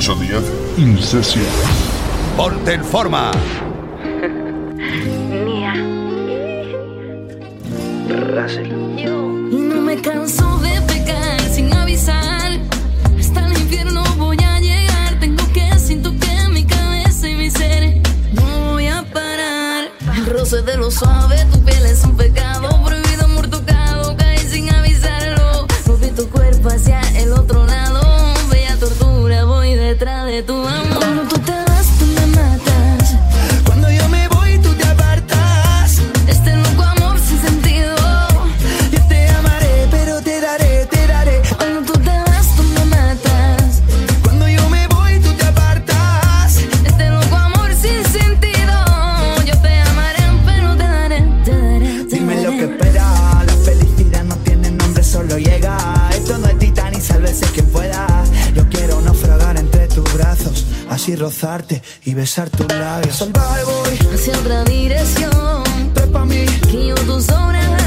Celso Díaz, Incesia. Ponte en forma. Mía. Russell. Y no me canso de pecar sin avisar. Hasta el infierno voy a llegar. Tengo que siento que mi cabeza y mi ser no voy a parar. El roce de lo suave, tu piel es un pecado rozarte y besar tus labios. Salvaje voy hacia otra dirección. Trepa mí. Que yo tus horas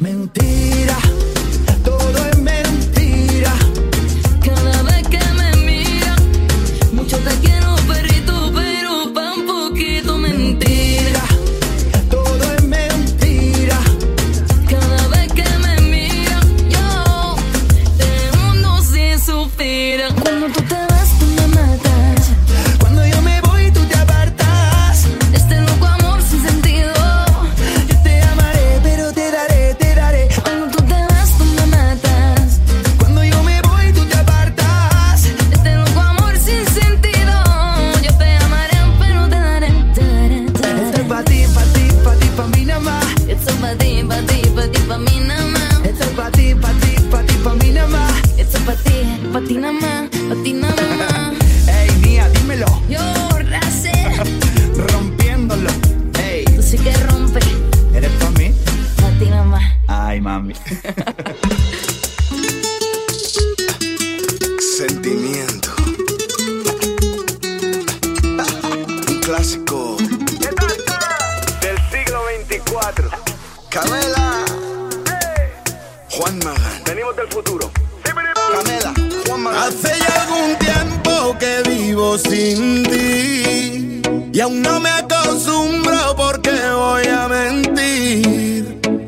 Mentira.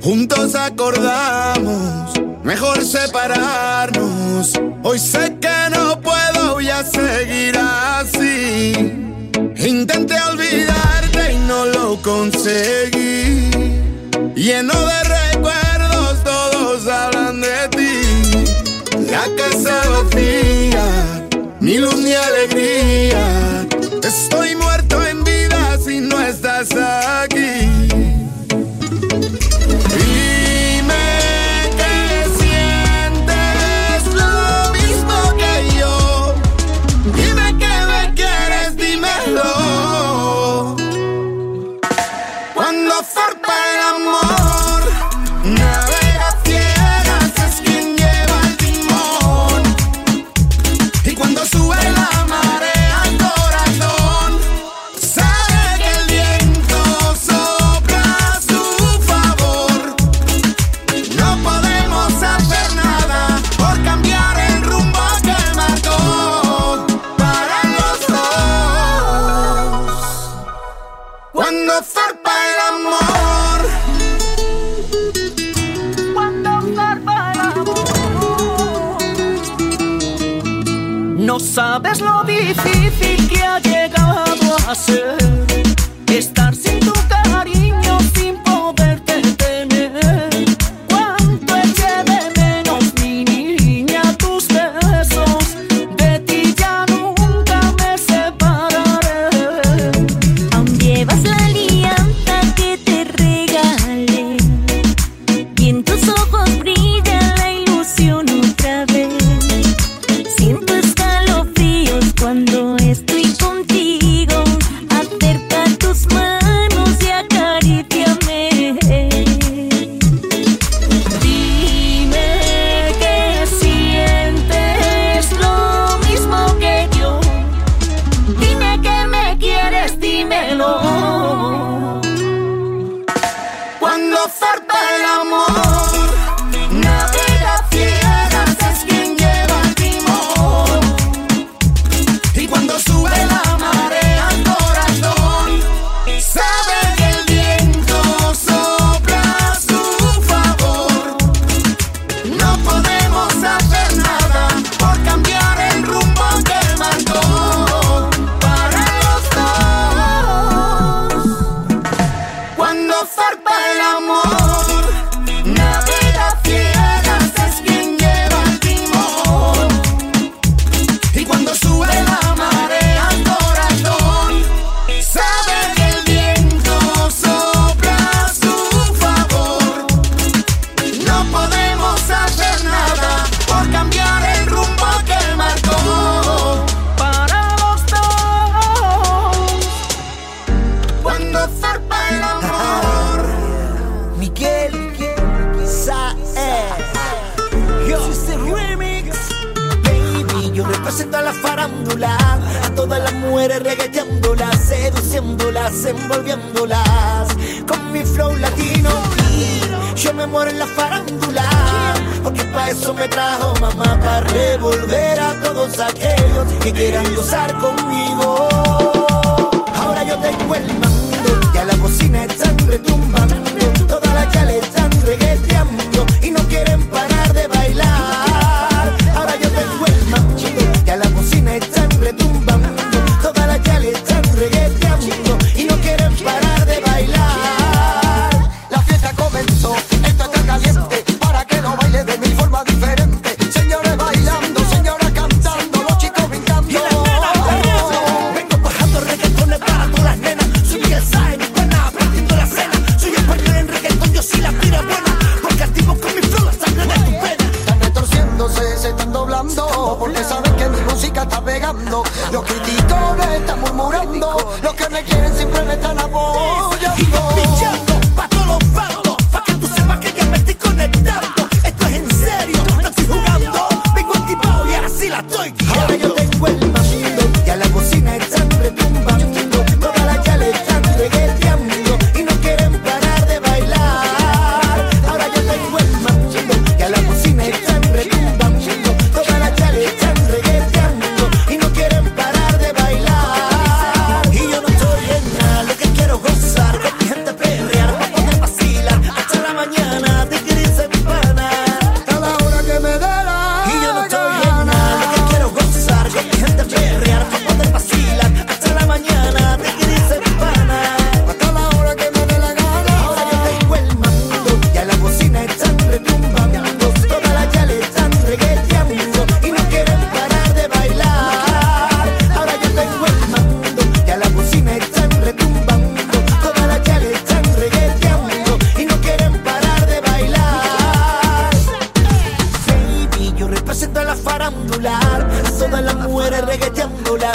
Juntos acordamos, mejor separarnos. Hoy sé que no puedo ya seguir así. Intenté olvidarte y no lo conseguí. Lleno de Sabes lo difícil que ha llegado a ser.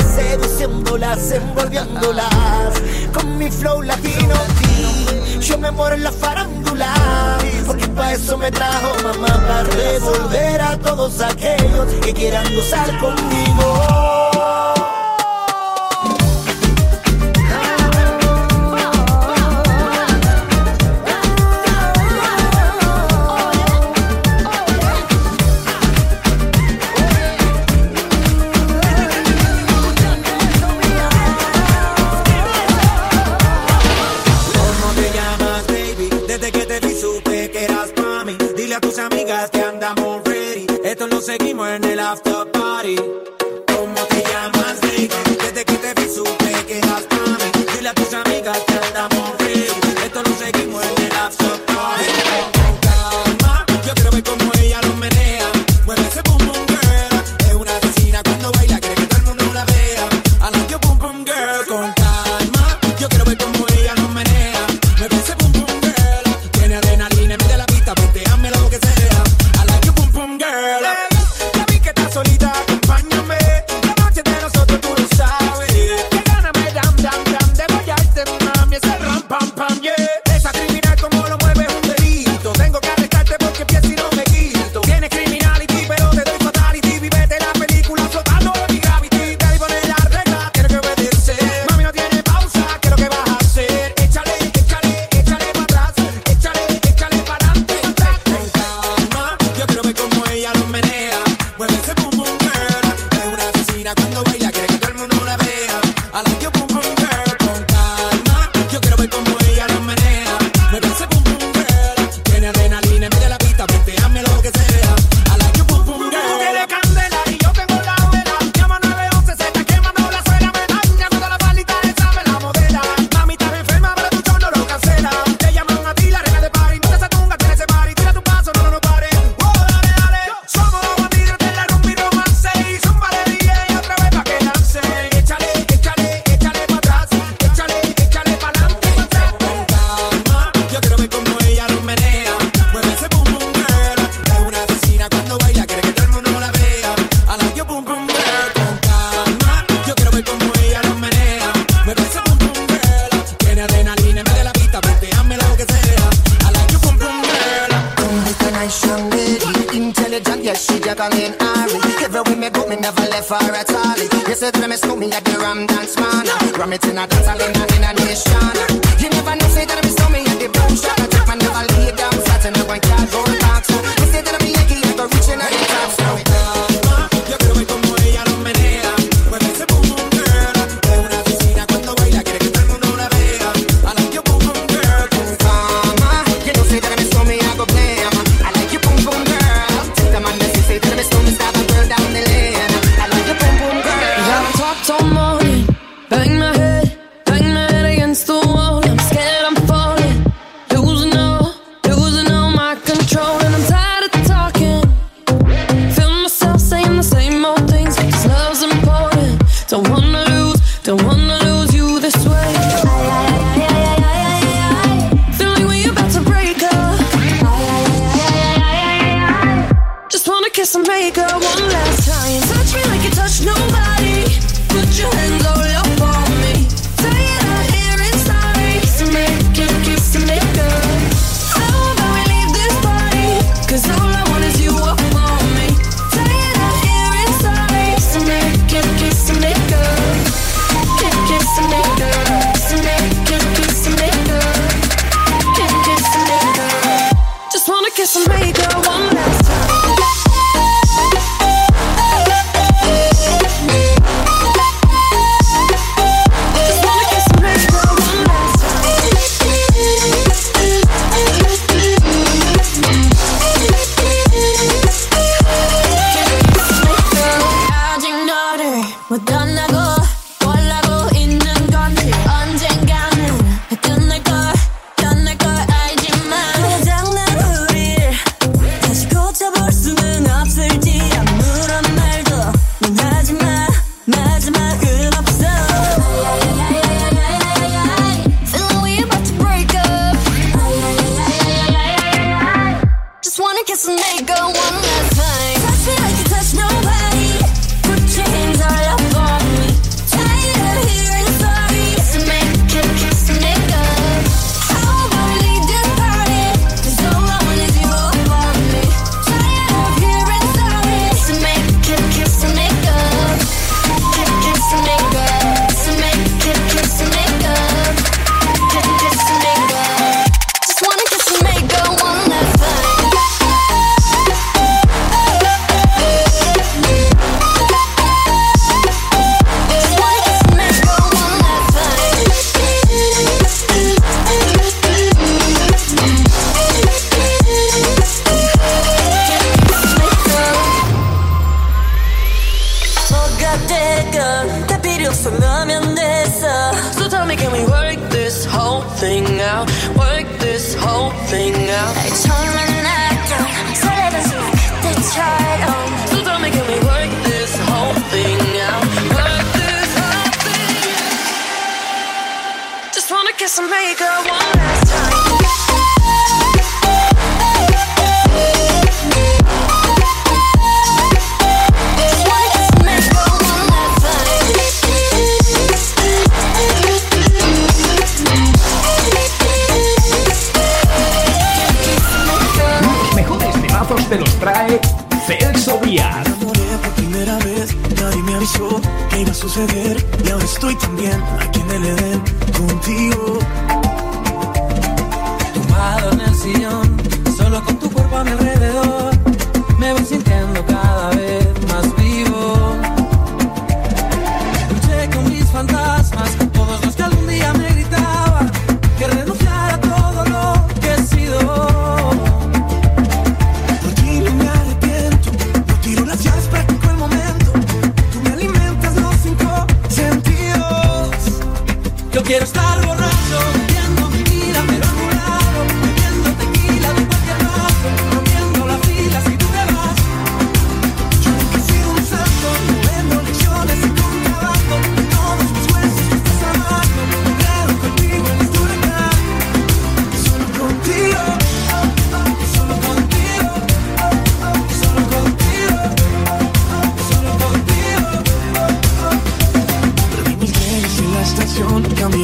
seduciéndolas, envolviéndolas. Con mi flow latino, yo me muero en la farándula. Porque para eso me trajo mamá, para revolver a todos aquellos que quieran gozar conmigo. De la pista, hazme 없어나면 됐어 So tell me can we work this whole thing out? Work this whole thing out. 날 처음 만났던 설레던 순간 그때처럼 So tell me can we work this whole thing out? Work this whole thing out. Just wanna kiss and make her one suceder y ahora estoy también aquí en el Edén contigo. Tumbado en el sillón, solo con tu cuerpo a mi alrededor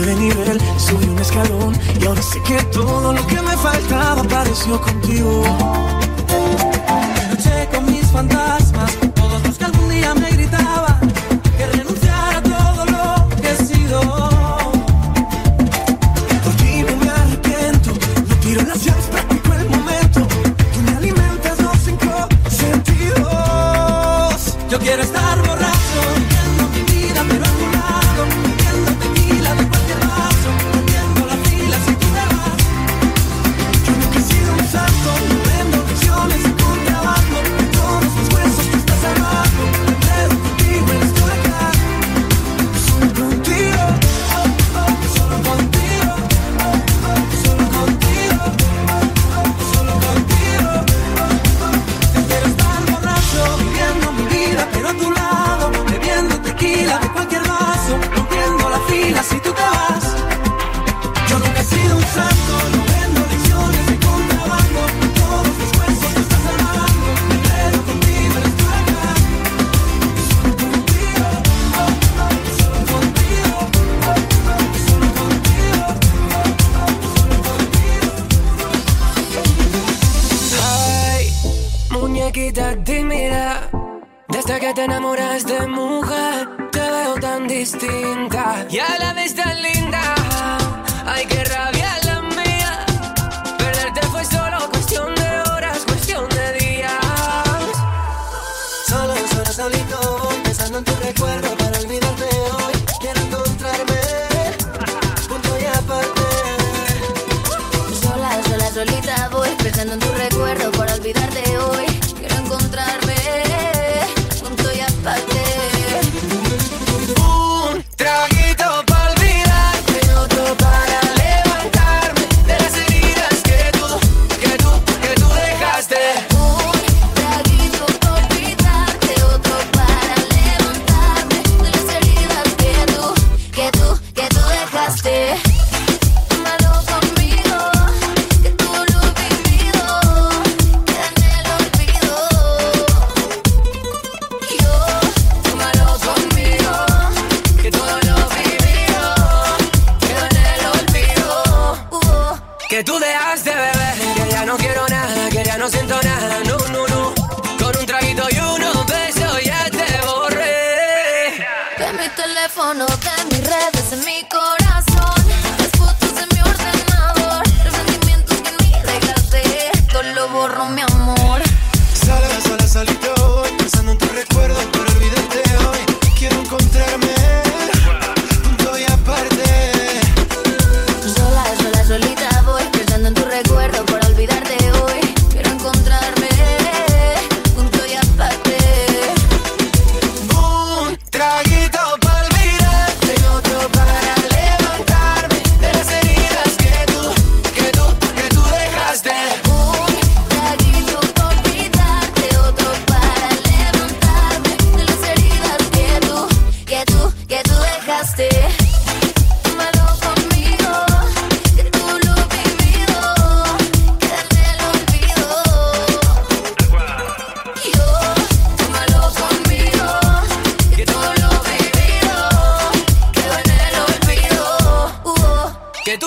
de nivel, subí un escalón y ahora sé que todo lo que me faltaba apareció contigo. Luché con mis fantasmas, todos los que algún día me gritaron.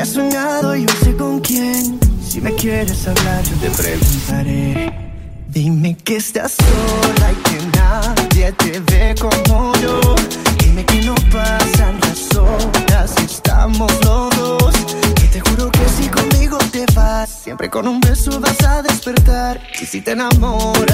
Has había soñado, yo sé con quién. Si me quieres hablar, yo te preguntaré. Dime que estás sola y que nadie te ve como yo. Dime que no pasan las horas y estamos los dos. Te juro que si conmigo te vas, siempre con un beso vas a despertar. Y si te enamoras.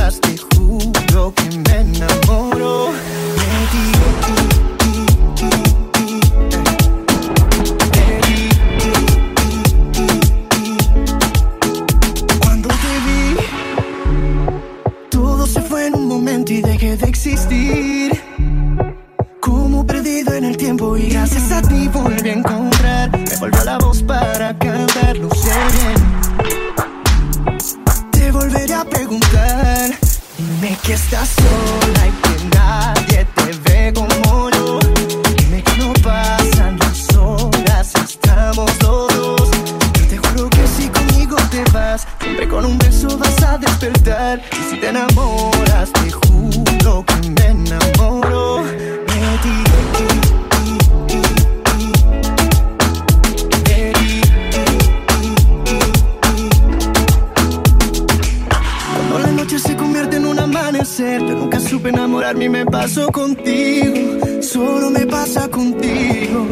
Nunca supe enamorarme y me pasó contigo. Solo me pasa contigo.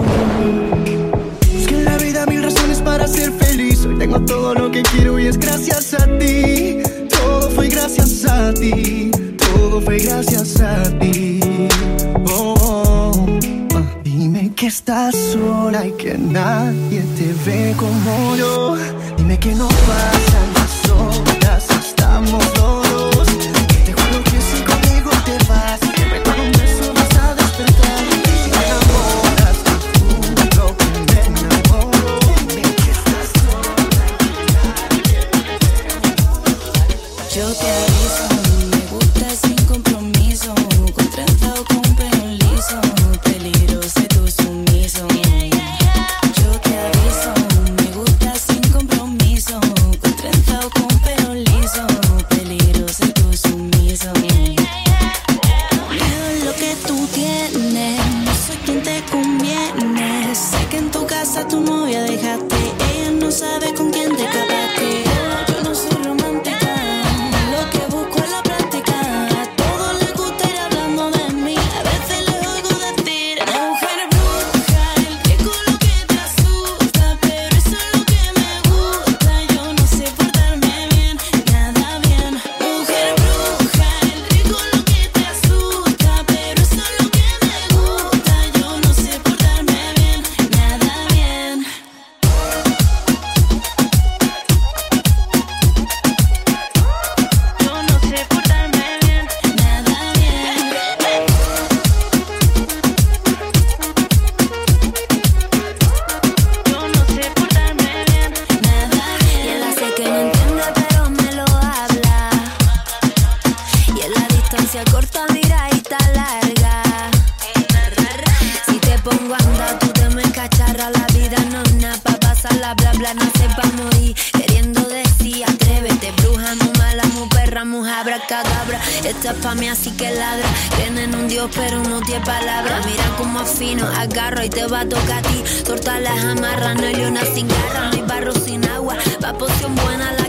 Busqué en la vida mil razones para ser feliz. Hoy tengo todo lo que quiero y es gracias a ti. Todo fue gracias a ti. Todo fue gracias a ti. Oh, oh. oh. Ah, dime que estás sola y que nadie te ve como yo. Dime que no pasan las horas, estamos agarro y te va a tocar a ti. Torta las amarras, no hay leona sin garra, no hay barro sin agua. Va poción buena la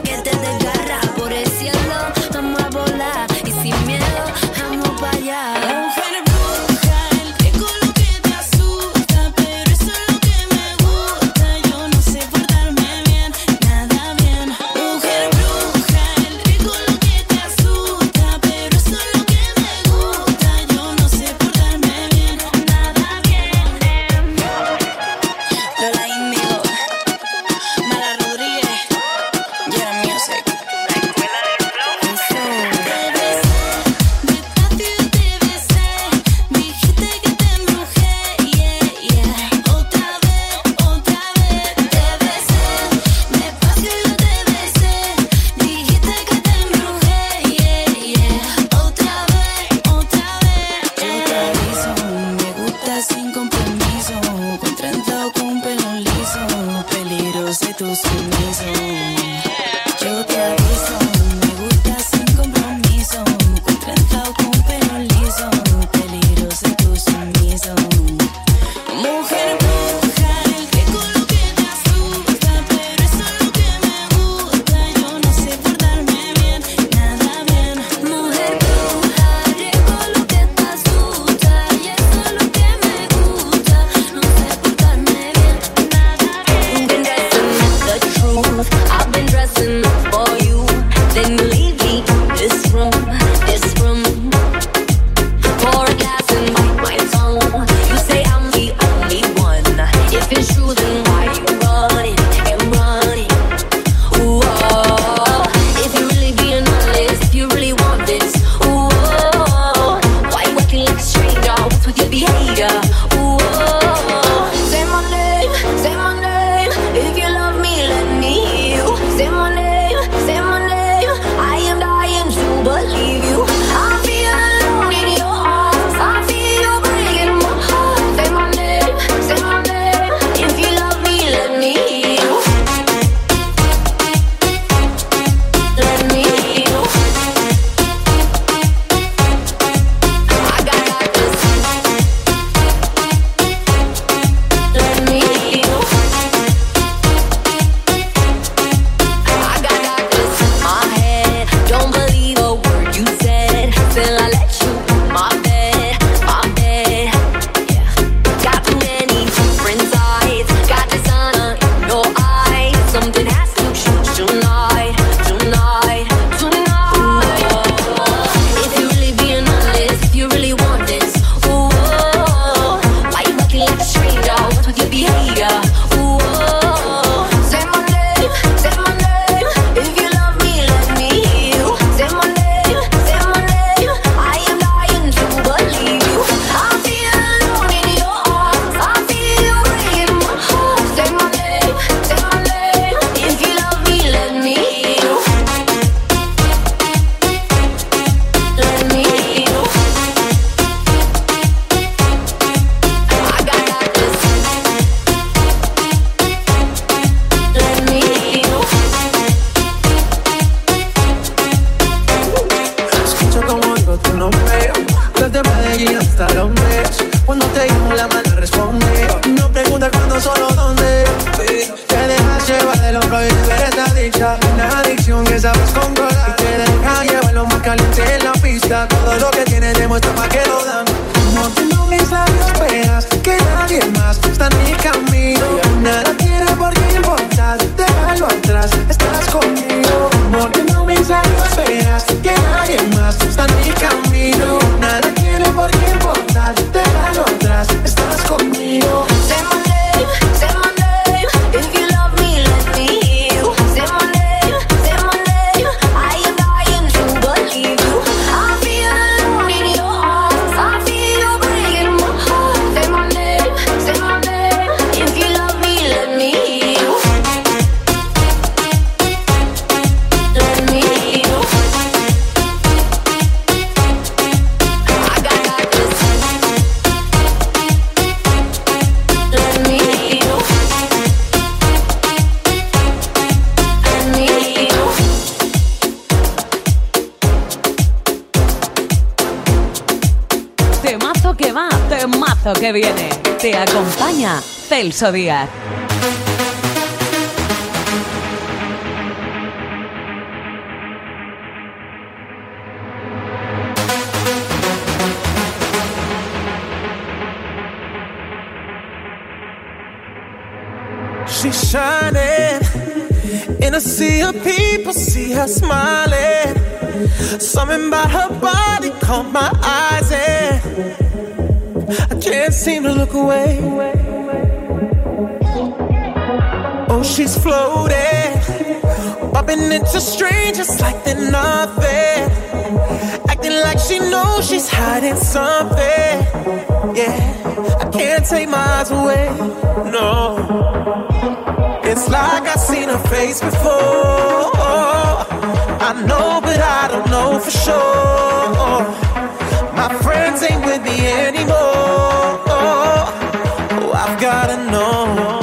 Díaz. She's shining in a sea of people, see her smiling. Something about her body caught my eyes, and I can't seem to look away. She's floating, bumping into strangers like they're nothing. Acting like she knows she's hiding something. Yeah, I can't take my eyes away. No. It's like I've seen her face before. I know, but I don't know for sure. My friends ain't with me anymore. Oh, I've gotta know.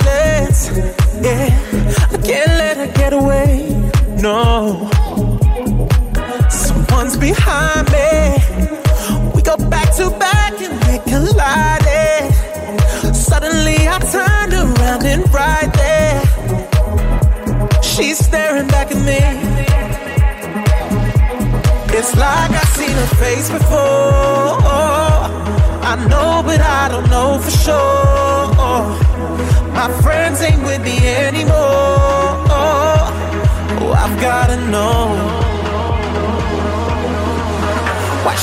she's staring back at me. It's like I've seen her face before. I know, but I don't know for sure. My friends ain't with me anymore. Oh, I've gotta know.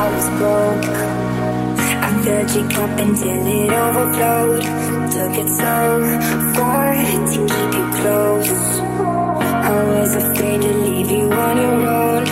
I was broke. I filled your cup until it overflowed. Took it so far to keep you close. I was afraid to leave you on your own.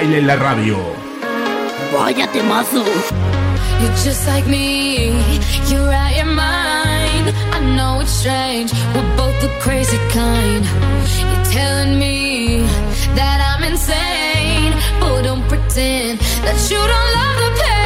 baile en la radio. Vaya temazo. You're just like me, you're out your mind. I know it's strange, we're both the crazy kind. You're telling me that I'm insane, but don't pretend that you don't love the pain.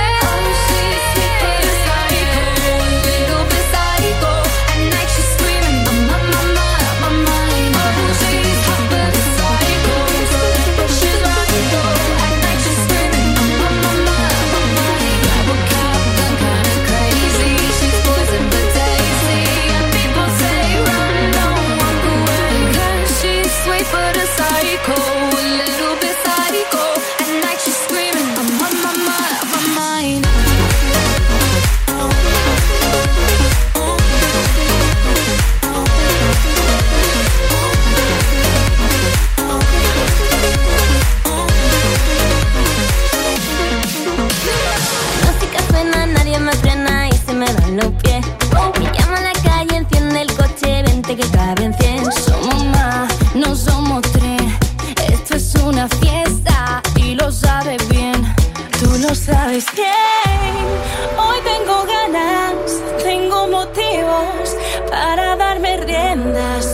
para darme riendas.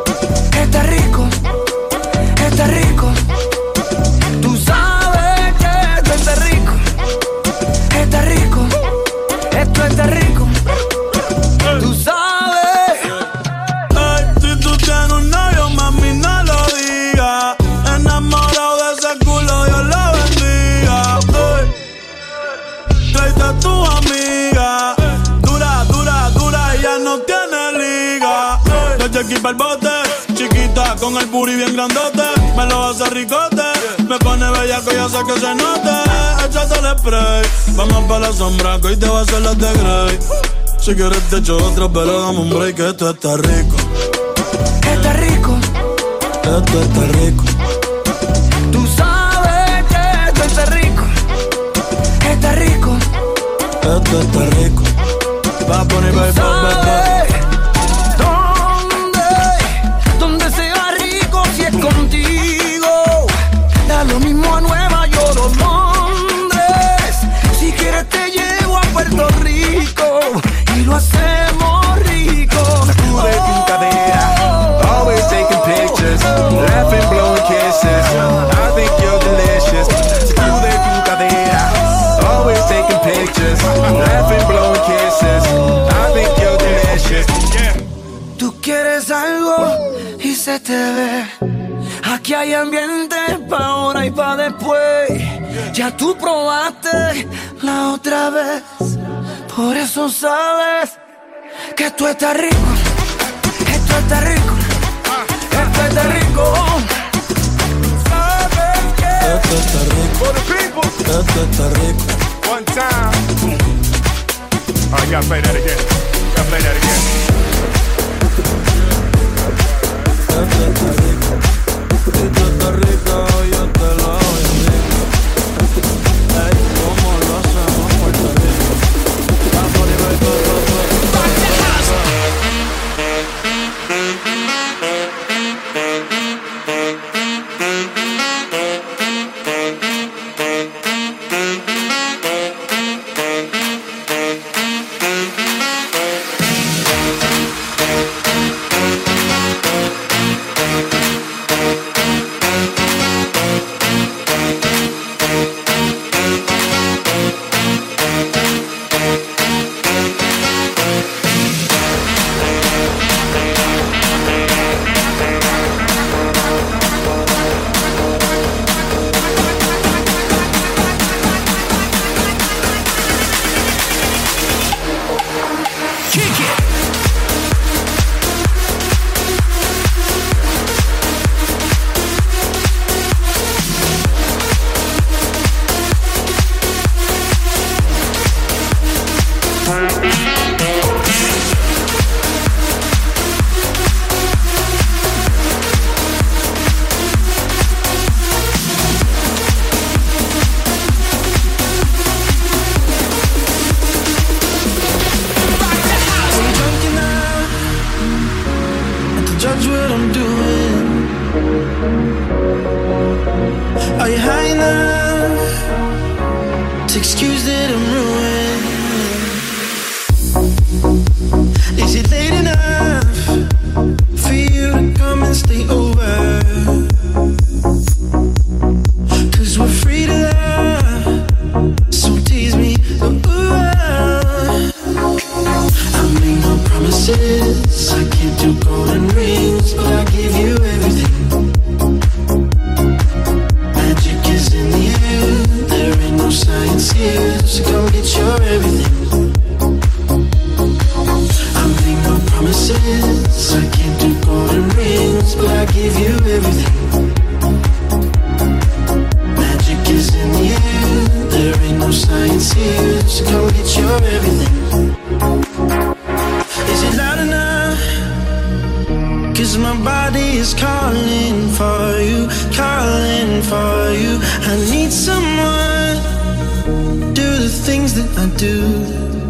Está rico, está rico. Tú sabes que esto está rico, está rico, esto está rico. Con el booty bien grandote. Me lo hace ricote, me pone bellaco y hace que se note. Échate el spray, vamos pa' la sombra que hoy te va a hacer las de Grey. Si quieres te echo otro, pero dame un break, que esto está rico. Está rico, Esto está rico. tú sabes que esto está rico, está rico. Esto está rico. Va a poner, Aquí hay ambiente pa' ahora y pa' después. Ya tú probaste la otra vez. Por eso sabes que esto está rico. Esto está rico. Esto está rico. Sabes que Esto está rico. Esto está rico. One time. All right, gotta play that again. Gotta play that again. Esto está rico. to the things that I do.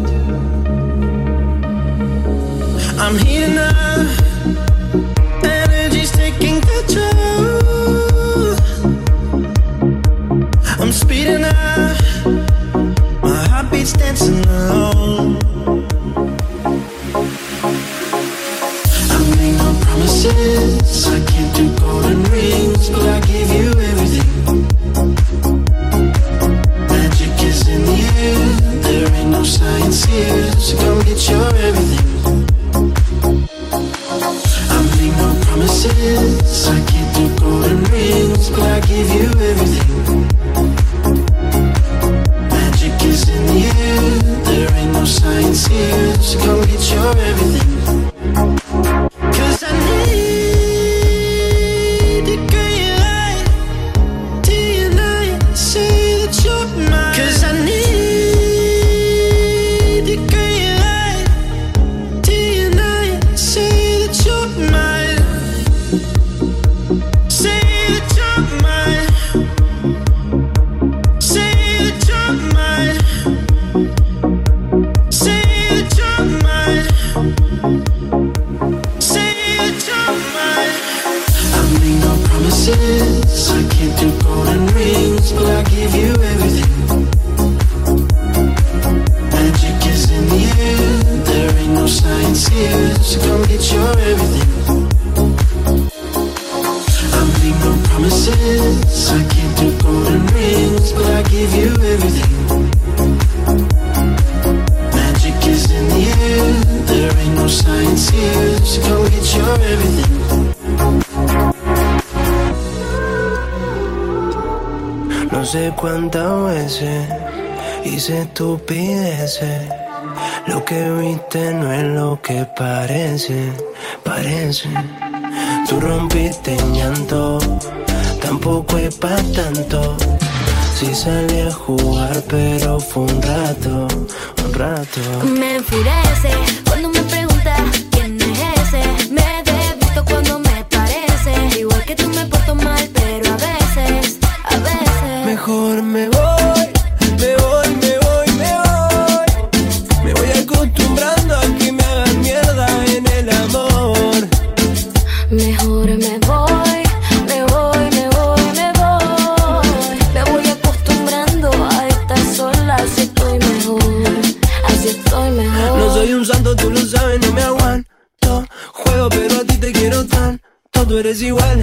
sé cuántas veces hice estupideces. Lo que viste no es lo que parece, parece. Tú rompiste en llanto, tampoco es para tanto. Si salí a jugar, pero fue un rato, un rato. Me enfurece mejor me voy, me voy, me voy, me voy. Me voy acostumbrando a que me hagan mierda en el amor. Mejor me voy. me voy, me voy, me voy. Me voy acostumbrando a estar sola, así estoy mejor, así estoy mejor. No soy un santo, tú lo sabes, no me aguanto. Juego, pero a ti te quiero tan, tú eres igual